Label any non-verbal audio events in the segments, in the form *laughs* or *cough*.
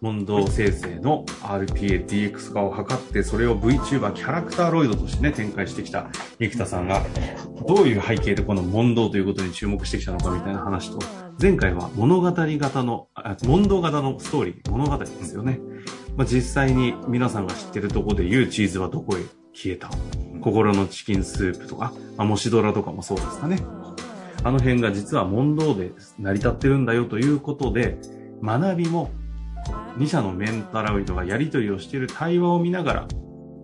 問答生成の RPA、DX 化を図って、それを VTuber キャラクターロイドとしてね、展開してきた生田さんが、どういう背景でこの問答ということに注目してきたのかみたいな話と、前回は物語型の、問答型のストーリー、物語ですよね。まあ、実際に皆さんが知ってるとこで言うチーズはどこへ消えた。心のチキンスープとか、ま、もしドラとかもそうですかね。あの辺が実は問答で成り立ってるんだよということで、学びも2社のメンタロイドがやり取りをしている対話を見ながら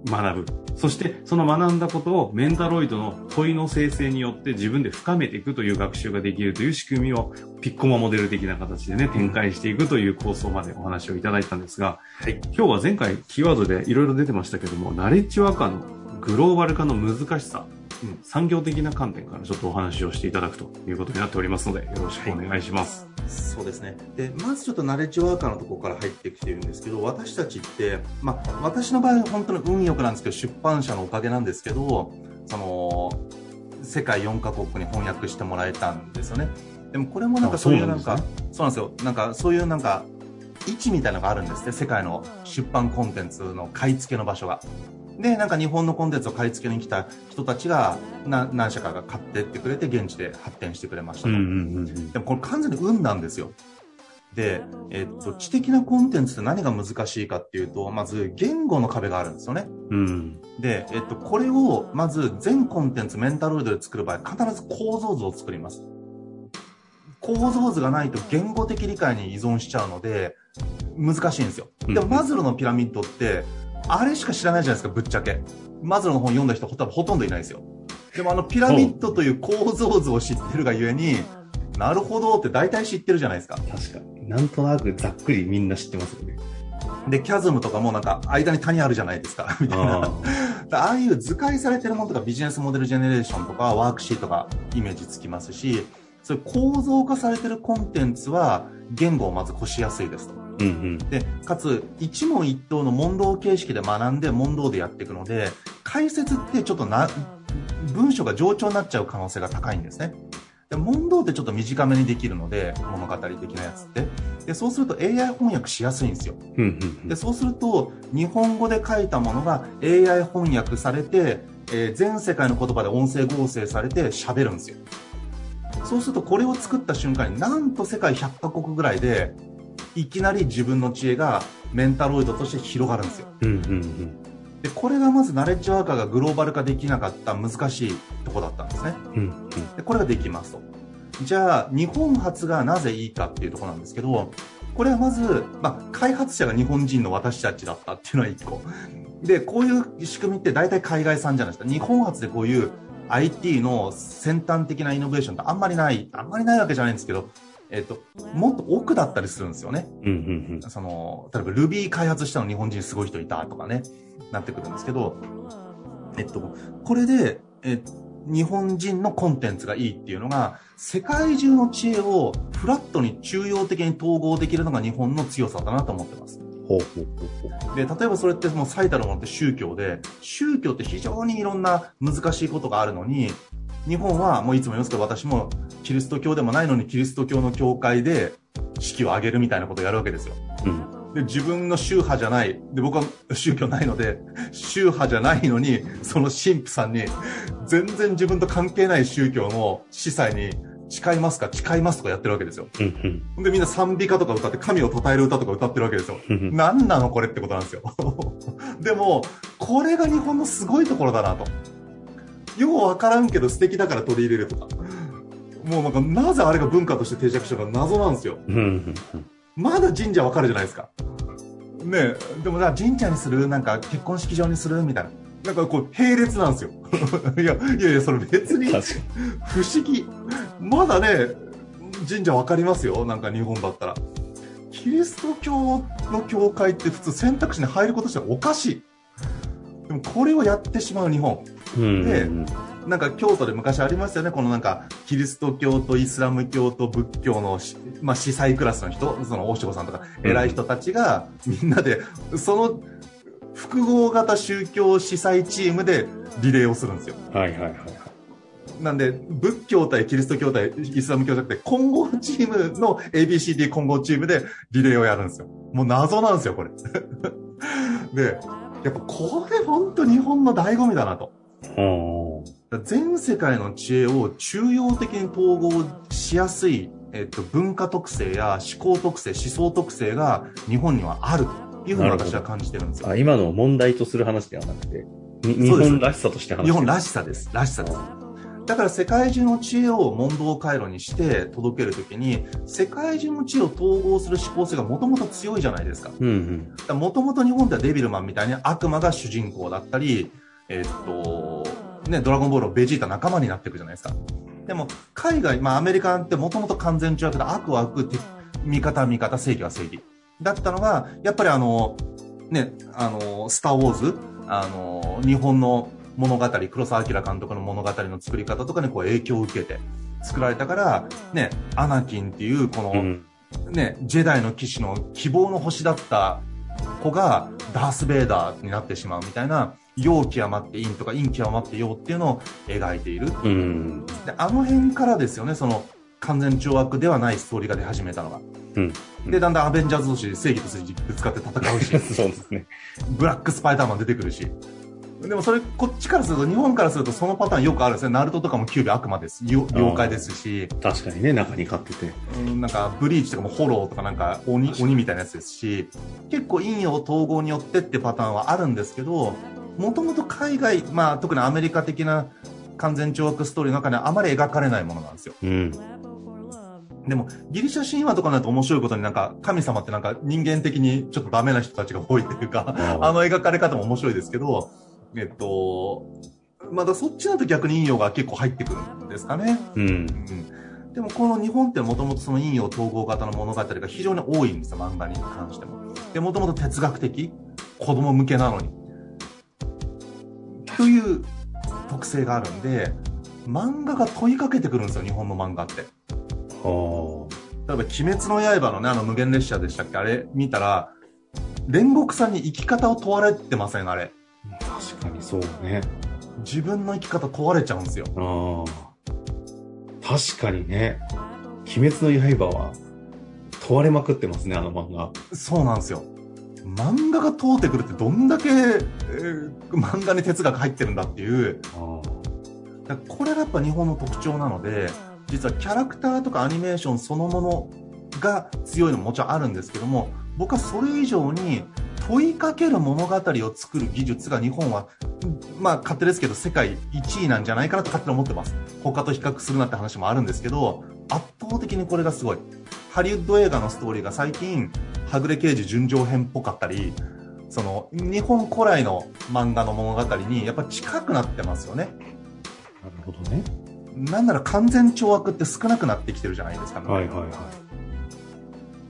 学ぶ。そしてその学んだことをメンタロイドの問いの生成によって自分で深めていくという学習ができるという仕組みをピッコマモデル的な形でね、展開していくという構想までお話をいただいたんですが、はい、今日は前回キーワードでいろいろ出てましたけども、ナレッジワーカーのグローバル化の難しさうん、産業的な観点からちょっとお話をしていただくということになっておりますので、よろしくお願いします。はい、そうですね。で、まずちょっとナレッジワーカーのところから入ってきてるんですけど、私たちって、まあ、私の場合は本当に運よくなんですけど、出版社のおかげなんですけど、その、世界4カ国に翻訳してもらえたんですよね。でもこれもなんかそういうなんか、そうなんですよ。なんかそういうなんか、位置みたいなのがあるんですね。世界の出版コンテンツの買い付けの場所が。で、なんか日本のコンテンツを買い付けに来た人たちが何社かが買ってってくれて現地で発展してくれましたと。でもこれ完全に運なんですよ。で、えっと、知的なコンテンツって何が難しいかっていうと、まず言語の壁があるんですよね。うん、で、えっと、これをまず全コンテンツメンタロイドで作る場合、必ず構造図を作ります。構造図がないと言語的理解に依存しちゃうので、難しいんですよ。でも、マズローのピラミッドって、あれしか知らないじゃないですか、ぶっちゃけ。マズローの本読んだ人多分ほとんどいないですよ。でもあのピラミッドという構造図を知ってるがゆえに、なるほどって大体知ってるじゃないですか。確かに。なんとなくざっくりみんな知ってますよね。で、キャズムとかもなんか間に谷あるじゃないですか、*laughs* みたいな。ああいう図解されてるものとかビジネスモデルジェネレーションとかワークシートがイメージつきますし、そういう構造化されてるコンテンツは言語をまず越しやすいですと。うんうん、でかつ一問一答の問答形式で学んで問答でやっていくので解説ってちょっとな文章が冗長になっちゃう可能性が高いんですね。で問答ってちょっと短めにできるので物語的なやつって。でそうすると AI 翻訳しやすいんですよ、でそうすると日本語で書いたものが AI 翻訳されて、えー、全世界の言葉で音声合成されて喋るんですよ。そうするとこれを作った瞬間になんと世界100カ国ぐらいでいきなり自分の知恵がメンタロイドとして広がるんですよ。うんうんうんでこれがまずナレッジワーカーがグローバル化できなかった難しいとこだったんですね。うんうん、でこれができますと。じゃあ日本初がなぜいいかっていうところなんですけどこれはまず、まあ、開発者が日本人の私たちだったっていうのは1個。でこういう仕組みって大体海外産じゃないですか。日本初でこういう IT の先端的なイノベーションってあんまりない、あんまりないわけじゃないんですけど、えっ、と、もっと奥だったりするんですよね。うんうんうん、その、例えば Ruby 開発したの日本人すごい人いたとかね、なってくるんですけど、えっと、これで、え日本人のコンテンツがいいっていうのが、世界中の知恵をフラットに中央的に統合できるのが日本の強さだなと思ってます。ほうほうほうで、例えばそれってもう最たるものって宗教で、宗教って非常にいろんな難しいことがあるのに、日本はもういつも言いますけど私もキリスト教でもないのにキリスト教の教会で式を挙げるみたいなことをやるわけですよ。うん、で自分の宗派じゃない。で、僕は宗教ないので、宗派じゃないのに、その神父さんに、全然自分と関係ない宗教の司祭に誓いますか誓いますとかやってるわけですよ。うんうんで、みんな賛美歌とか歌って、神を称える歌とか歌ってるわけですよ。うん何なのこれってことなんですよ。*laughs* でも、これが日本のすごいところだなと。ようわからんけど素敵だから取り入れるとか。もうなんか、なぜあれが文化として定着したのか謎なんですよ。まだ神社わかるじゃないですか。ねえ、でも神社にする？なんか結婚式場にする？みたいな。なんかこう、並列なんですよ。*laughs* いや、いやいや、それ別に不思議。まだね、神社わかりますよ。なんか日本だったら。キリスト教の教会って普通選択肢に入ることしてはおかしい。でもこれをやってしまう日本。に。うんでうんなんか京都で昔ありましたよね。このなんか、キリスト教とイスラム教と仏教のし、まあ、司祭クラスの人、その大志保さんとか、偉い人たちが、みんなで、その、複合型宗教司祭チームでリレーをするんですよ。はいはいはいはい。なんで、仏教対キリスト教対イスラム教じゃなくて、混合チームの ABCD 混合チームでリレーをやるんですよ。もう謎なんですよ、これ。*laughs* で、やっぱこれ本当日本の醍醐味だなと。お全世界の知恵を中庸的に統合しやすい、えっと、文化特性や思考特性、思想特性が日本にはあるというふうに私は感じてるんですよ。あ今の問題とする話ではなくて、に日そうです本らしさとして話して日本らししさです。らしさです。だから世界中の知恵を問答回路にして届けるときに、世界中の知恵を統合する思考性がもともと強いじゃないですか。もともと日本ではデビルマンみたいに悪魔が主人公だったり、えっと、ね、ドラゴンボールのベジータ仲間になっていくじゃないですか。でも、海外、まあアメリカってもともと完全中悪で悪は悪、て味方は味方、正義は正義。だったのが、やっぱりあの、ね、あの、スターウォーズ、あの、日本の物語、黒澤明監督の物語の作り方とかにこう影響を受けて作られたから、ね、アナキンっていうこの、うんね、ジェダイの騎士の希望の星だった子がダース・ベイダーになってしまうみたいな、陽極まって陰とか陰極まって陽っていうのを描いている。うん。で、あの辺からですよね、その完全懲悪ではないストーリーが出始めたのが。うん。で、だんだんアベンジャーズ同士で正義と正義ぶつかって戦うし、*laughs* そうですね。ブラックスパイダーマン出てくるし。でもそれ、こっちからすると、日本からするとそのパターンよくあるんですね。ナルトとかもキュービ悪魔です。よ妖怪ですし、確かにね、中に飼ってて。うんなんか、ブリーチとかもホローとかなんか鬼、鬼みたいなやつですし、結構陰陽統合によってってパターンはあるんですけど、もともと海外、まあ特にアメリカ的な完全懲悪ストーリーの中にはあまり描かれないものなんですよ。うん。でも、ギリシャ神話とかになると面白いことになんか、神様ってなんか人間的にちょっとダメな人たちが多いというか、あの描かれ方も面白いですけど、えっと、まだそっちだと逆に陰陽が結構入ってくるんですかね。うん。うんでもこの日本ってもともとその陰陽統合型の物語が非常に多いんですよ、漫画に関しても。で、もともと哲学的、子供向けなのに。という特性があるんで、漫画が問いかけてくるんですよ、日本の漫画って。は例えば、鬼滅の刃のね、あの無限列車でしたっけ？あれ見たら、煉獄さんに生き方を問われてません、あれ。かにそうね。自分の生き方問われちゃうんですよ。ああ。確かにね。鬼滅の刃は問われまくってますね、あの漫画。そうなんですよ。漫画が通ってくるってどんだけ、えー漫画に哲学入ってるんだっていう、あだこれがやっぱ日本の特徴なので、実はキャラクターとかアニメーションそのものが強いのももちろんあるんですけども、僕はそれ以上に問いかける物語を作る技術が日本は、まあ勝手ですけど世界1位なんじゃないかなと勝手に思ってます。他と比較するなって話もあるんですけど、圧倒的にこれがすごい。ハリウッド映画のストーリーが最近、はぐれ刑事純情編っぽかったり、その、日本古来の漫画の物語にやっぱ近くなってますよね。あ。なるほどね。なんなら完全懲悪って少なくなってきてるじゃないですか、はいはいは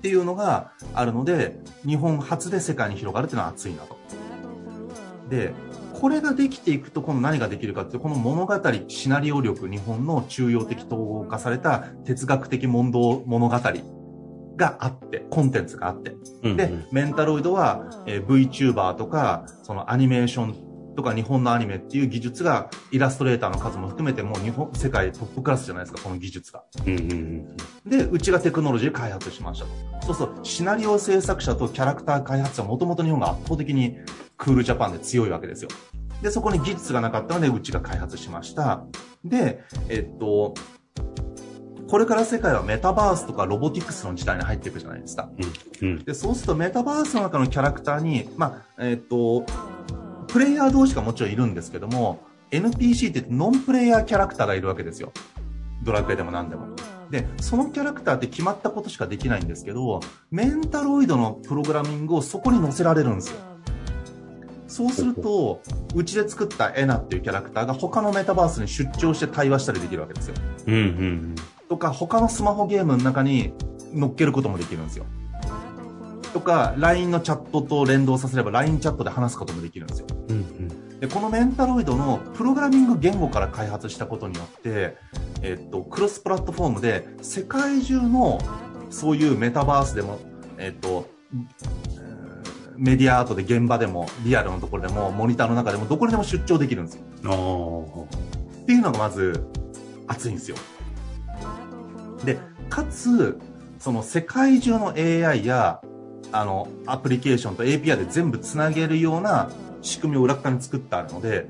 っていうのがあるので、日本初で世界に広がるっていうのは熱いなと。で、これができていくと、今度何ができるかっていう、この物語、シナリオ力、日本の中庸的統合化された哲学的問答物語があって、コンテンツがあって、い。うんで、メンタロイドは、えー VTuber とか、そのアニメーションとか日本のアニメっていう技術が、イラストレーターの数も含めてもう日本、世界トップクラスじゃないですか、この技術が。うんうんうん。で、うちがテクノロジーで開発しましたと。そうそう、シナリオ制作者とキャラクター開発者はもともと日本が圧倒的にクールジャパンで強いわけですよ。で、そこに技術がなかったので、うちが開発しました。で、えっと、これから世界はメタバースとかロボティクスの時代に入っていくじゃないですか。うん。うん。で、そうするとメタバースの中のキャラクターに、まあ、えっ、と、プレイヤー同士がもちろんいるんですけども、NPC ってノンプレイヤーキャラクターがいるわけですよ。ドラクエでも何でも。で、そのキャラクターって決まったことしかできないんですけど、メンタロイドのプログラミングをそこに載せられるんですよ。そうすると、うちで作ったエナっていうキャラクターが他のメタバースに出張して対話したりできるわけですよ。うん。うん。とか、他のスマホゲームの中に乗っけることもできるんですよ。とか、LINE のチャットと連動させれば LINE チャットで話すこともできるんですよ。うん。うん。で、このメンタロイドのプログラミング言語から開発したことによって、えっと、クロスプラットフォームで世界中のそういうメタバースでも、えっと、メディアアートで現場でもリアルのところでもモニターの中でもどこにでも出張できるんですよ。っていうのがまず熱いんですよ。で、かつ、その世界中の AI や、あの、アプリケーションと API で全部つなげるような仕組みを裏っ側に作ってあるので。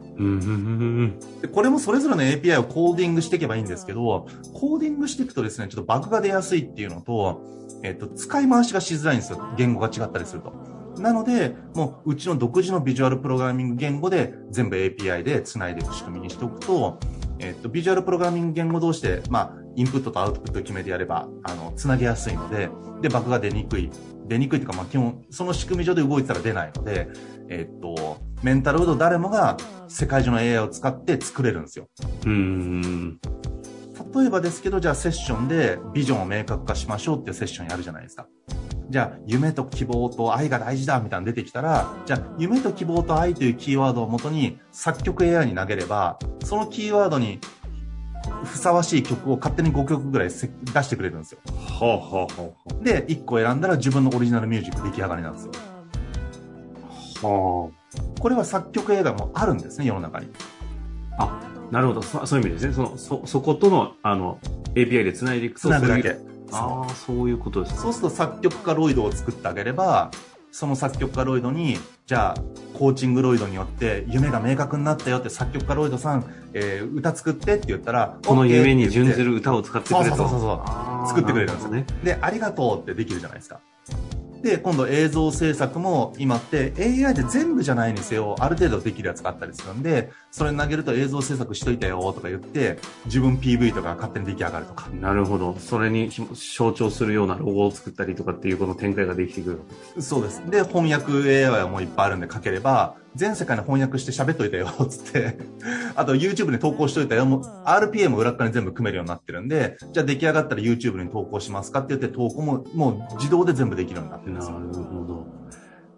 でこれもそれぞれの API をコーディングしていけばいいんですけど、コーディングしていくとですね、ちょっとバグが出やすいっていうのと、えっと、使い回しがしづらいんですよ。言語が違ったりすると。なので、もう、うちの独自のビジュアルプログラミング言語で全部 API で繋いでいく仕組みにしておくと、えっと、ビジュアルプログラミング言語同士で、まあ、インプットとアウトプットを決めてやれば、あの、繋げやすいので、で、バグが出にくい。出にくいというか、まあ、基本、その仕組み上で動いてたら出ないので、えっと、メンタルウード誰もが世界中の AI を使って作れるんですよ。うん。例えばですけど、じゃあセッションでビジョンを明確化しましょうっていうセッションやるじゃないですか。じゃあ、夢と希望と愛が大事だみたいなの出てきたら、じゃあ、夢と希望と愛というキーワードをもとに作曲 AI に投げれば、そのキーワードにふさわしい曲を勝手に5曲ぐらいせ出してくれるんですよ。はあ、はあ、はあ、はで、1個選んだら自分のオリジナルミュージック出来上がりなんですよ。あ。はこれは作曲映画もあるんですね、世の中に。あ。あ、なるほど。そそういう意味ですね。その、そ、そことの、あの、API で繋いでいくと、つなぐだけそういう。ああ、そういうことですね。そうすると作曲家ロイドを作ってあげれば、その作曲家ロイドに、じゃあ、コーチングロイドによって夢が明確になったよって作曲家ロイドさん、えー歌作ってって言ったら、この夢に準ずる歌を使ってくれと。そうそうそう作ってくれるんですなほどね。で、ありがとうってできるじゃないですか。で、今度映像制作も今って AI で全部じゃないにせよ、ある程度できるやつがあったりするんで、それに投げると映像制作しといたよとか言って、自分 PV とか勝手に出来上がるとか。なるほど。それに象徴するようなロゴを作ったりとかっていうこの展開ができてくる。そうです。で、翻訳 AI はもういっぱいあるんで書ければ、全世界に翻訳して喋っといたよ、つって。*laughs* あと YouTube に投稿しといたよ。もう RPA も裏っ側に全部組めるようになってるんで、じゃあ出来上がったら YouTube に投稿しますかって言って投稿ももう自動で全部できるようになってるんなですよ。るほど。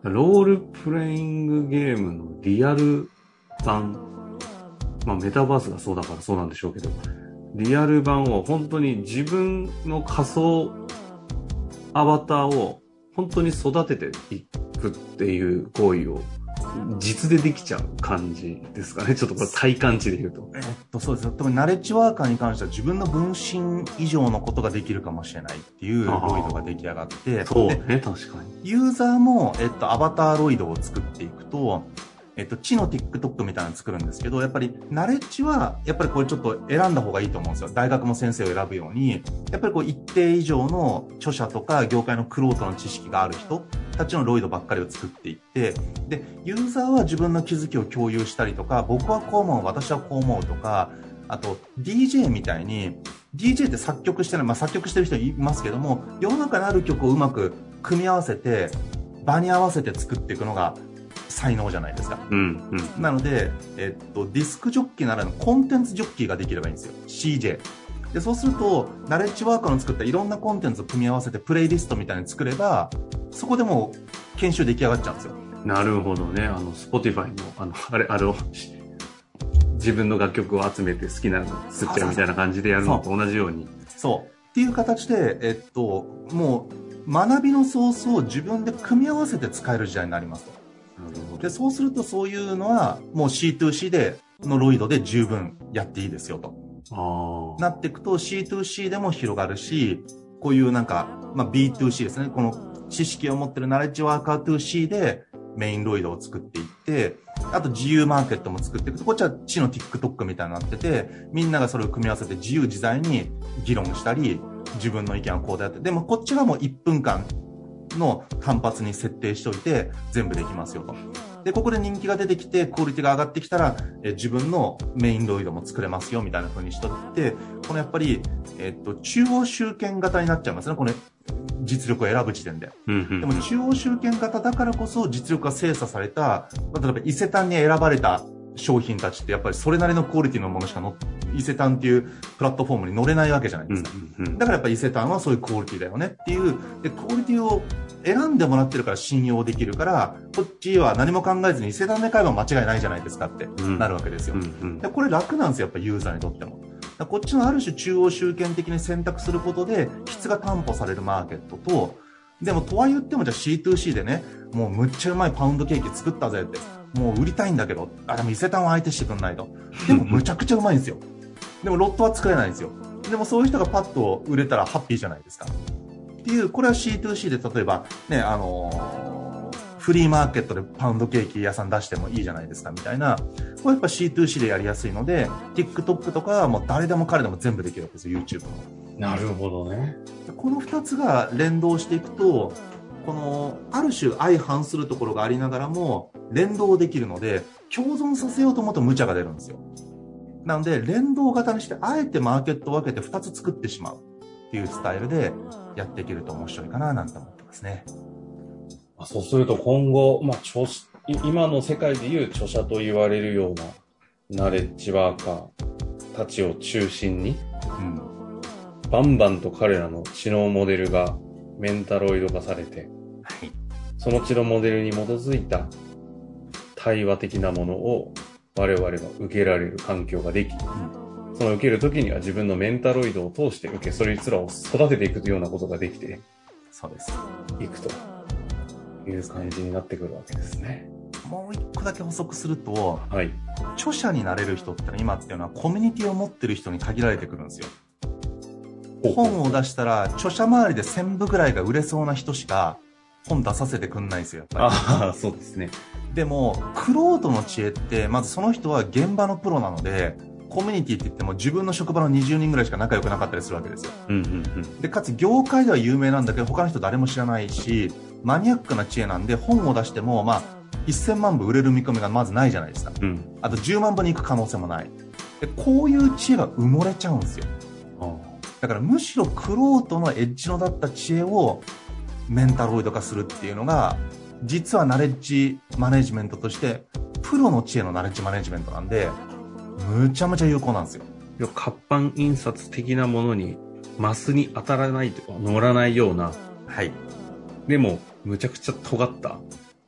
ロールプレイングゲームのリアル版、まあメタバースがそうだからそうなんでしょうけど、リアル版を本当に自分の仮想アバターを本当に育てていくっていう行為を実でできちゃう感じですかね。ちょっとこれ体感値で言うと。えっと、そうです。特にナレッジワーカーに関しては自分の分身以上のことができるかもしれないっていうロイドが出来上がって、でそうね、確かに。ユーザーも、えっと、アバターロイドを作っていくと、えっと、知の TikTok みたいなの作るんですけど、やっぱり、ナレッジは、やっぱりこれちょっと選んだ方がいいと思うんですよ。大学も先生を選ぶように、やっぱりこう一定以上の著者とか業界のクロートの知識がある人たちのロイドばっかりを作っていって、で、ユーザーは自分の気づきを共有したりとか、僕はこう思う、私はこう思うとか、あと、DJ みたいに、DJ って作曲してない、まあ作曲してる人いますけども、世の中にある曲をうまく組み合わせて、場に合わせて作っていくのが才能じゃないですか。うん、うん。なので、えっと、ディスクジョッキーならぬコンテンツジョッキーができればいいんですよ。CJ。で、そうすると、ナレッジワーカーの作ったいろんなコンテンツを組み合わせて、プレイリストみたいに作れば、そこでもう研修出来上がっちゃうんですよ。なるほどね。あの、Spotify の、あの、あれ、あれを、し自分の楽曲を集めて好きなの作っちゃうみたいな感じでやるのと同じように。そう。っていう形で、えっと、もう、学びのソースを自分で組み合わせて使える時代になりますと。で、そうするとそういうのは、もう C2C で、のロイドで十分やっていいですよと。なっていくと C2C でも広がるし、こういうなんか、まあ、B2C ですね。この知識を持ってるナレッジワーカー 2C でメインロイドを作っていって、あと自由マーケットも作っていくと、こっちは地の TikTok みたいになってて、みんながそれを組み合わせて自由自在に議論したり、自分の意見はこうであって、でもこっちはもう1分間の単発に設定しておいて、全部できますよと。で、ここで人気が出てきて、クオリティが上がってきたら、え自分のメインロイドも作れますよ、みたいな風にしとって、このやっぱり、えっと、中央集権型になっちゃいますね、これ。実力を選ぶ時点で。でも中央集権型だからこそ実力が精査された、例えば伊勢丹に選ばれた商品たちってやっぱりそれなりのクオリティのものしかの伊勢丹っていうプラットフォームに乗れないわけじゃないですか。だからやっぱり伊勢丹はそういうクオリティだよねっていう、で、クオリティを選んでもらってるから信用できるから、こっちは何も考えずに伊勢丹で買えば間違いないじゃないですかってなるわけですよ。でこれ楽なんですよ、やっぱユーザーにとっても。こっちのある種中央集権的に選択することで質が担保されるマーケットと、でもとは言ってもじゃあ C2C でね、もうむっちゃうまいパウンドケーキ作ったぜって、もう売りたいんだけど、あ、でも伊勢丹は相手してくんないと。でも *laughs* むちゃくちゃうまいんですよ。でもロットは作れないんですよ。でもそういう人がパッと売れたらハッピーじゃないですか。っていう、これは C2C で例えば、ね、あのー、フリーマーケットでパウンドケーキ屋さん出してもいいじゃないですかみたいな、これやっぱ C2C でやりやすいので、TikTok とかはもう誰でも彼でも全部できるわけですよ、YouTube も。なるほどね。この2つが連動していくと、この、ある種相反するところがありながらも、連動できるので、共存させようと思うと無茶が出るんですよ。なので、連動型にして、あえてマーケットを分けて2つ作ってしまうっていうスタイルでやっていけると面白いかななんて思ってますね。そうすると今後、まあ、著今の世界でいう著者と言われるようなナレッジワーカーたちを中心に、うん、バンバンと彼らの知能モデルがメンタロイド化されて、はい、その知能モデルに基づいた対話的なものを我々が受けられる環境ができ、うん、その受けるときには自分のメンタロイドを通して受け、そいつらを育てていくようなことができて、そうです。いくという感じになってくるわけですね。もう一個だけ補足すると、はい、著者になれる人って今っていうのはコミュニティを持ってる人に限られてくるんですよ。本を出したら著者周りで1000部ぐらいが売れそうな人しか本出させてくんないんですよ、やっぱり。ああ、そうですね。でも、クロートの知恵って、まずその人は現場のプロなので、コミュニティって言っても自分の職場の20人ぐらいしか仲良くなかったりするわけですよ。うんうんうん、で、かつ業界では有名なんだけど、他の人誰も知らないし、マニアックな知恵なんで本を出しても、まあ、1000万部売れる見込みがまずないじゃないですか。うん、あと10万部に行く可能性もない。で、こういう知恵が埋もれちゃうんですよ。だからむしろクロートのエッジのだった知恵をメンタロイド化するっていうのが、実はナレッジマネジメントとして、プロの知恵のナレッジマネジメントなんで、むちゃむちゃ有効なんですよ。活版印刷的なものに、マスに当たらないとか、乗らないような。はい。でも、むちゃくちゃ尖った、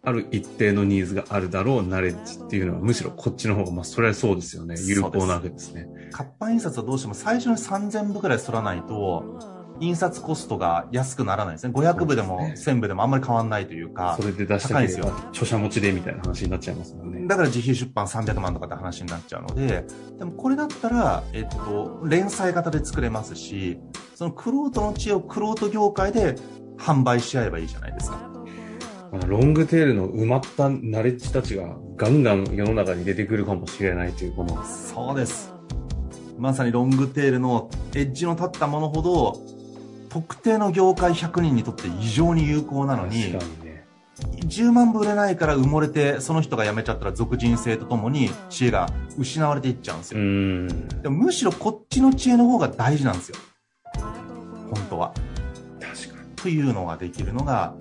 ある一定のニーズがあるだろうナレッジっていうのは、むしろこっちの方が、まあ、それはそうですよね。有効なわけですね。活版印刷はどうしても最初に3000部くらい取らないと、印刷コストが安くならないですね。500部でも1000部でもあんまり変わんないというか。それで出したければ著者持ちでみたいな話になっちゃいますもんね。だから自費出版300万とかって話になっちゃうので、でもこれだったら、えっと、連載型で作れますし、そのクロートの知恵をクロート業界で販売し合えばいいじゃないですか。ロングテールの埋まったナレッジたちがガンガン世の中に出てくるかもしれないというこの。そうです。まさにロングテールのエッジの立ったものほど特定の業界100人にとって異常に有効なのに、ね、10万部売れないから埋もれて、その人が辞めちゃったら俗人性とともに知恵が失われていっちゃうんですよ。でもむしろこっちの知恵の方が大事なんですよ。本当は。確かに。というのができるのが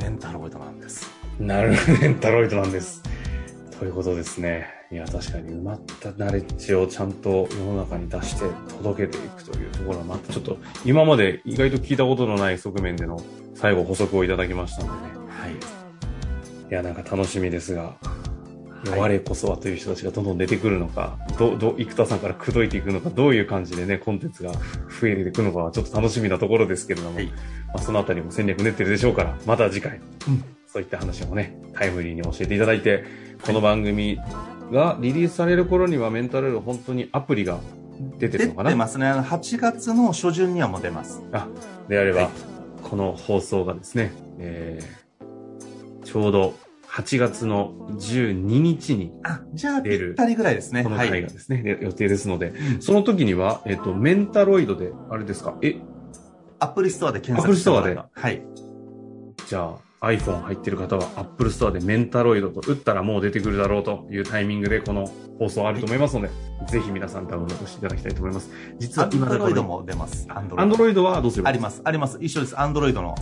メンタロイドなんです。なるほど、メンタロイドなんです。ということですね。いや、確かに埋まったナレッジをちゃんと世の中に出して届けていくというところは、またちょっと今まで意外と聞いたことのない側面での最後補足をいただきましたのでね。はい。いや、なんか楽しみですが、はい、我こそはという人たちがどんどん出てくるのか、ど、ど、生田さんから口説いていくのか、どういう感じでね、コンテンツが増えていくのかはちょっと楽しみなところですけれども、はい、まあ、そのあたりも戦略練ってるでしょうから、また次回、うん、そういった話もね、タイムリーに教えていただいて、この番組がリリースされる頃にはメンタルヘル本当にアプリが出てるのかな？出てますね。8月の初旬にはもう出ます。あ、であれば、はい、この放送がですね、えー、ちょうど8月の12日に、あ、じゃあ、ぴ出るったりぐらいですね。このはい。回がですね、で予定ですので、うんその時には、えっ、と、メンタロイドで、あれですか、え、アップルストアで検索してもらえばはい。じゃあ iPhone 入ってる方は Apple Store でメンタロイドと打ったらもう出てくるだろうというタイミングでこの放送あると思いますので、ぜひ皆さんダウンロードしていただきたいと思います。実アは今だとンドロイドも出ます。アンドロイド。Android はどうすればあります。あります。一緒です。アンドロイドの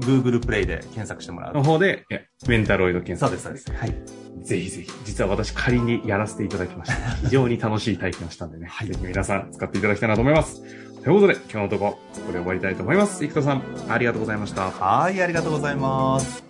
Google プレイで検索してもらう。の方で、えメンタロイド検そう索です、そうです。はい。ぜひぜひ。実は私仮にやらせていただきました。*laughs* 非常に楽しい体験をしたんでね。ぜひ皆さん使っていただきたいなと思います。ということで、今日のところ、ここで終わりたいと思います。生田さん、ありがとうございました。はい、ありがとうございます。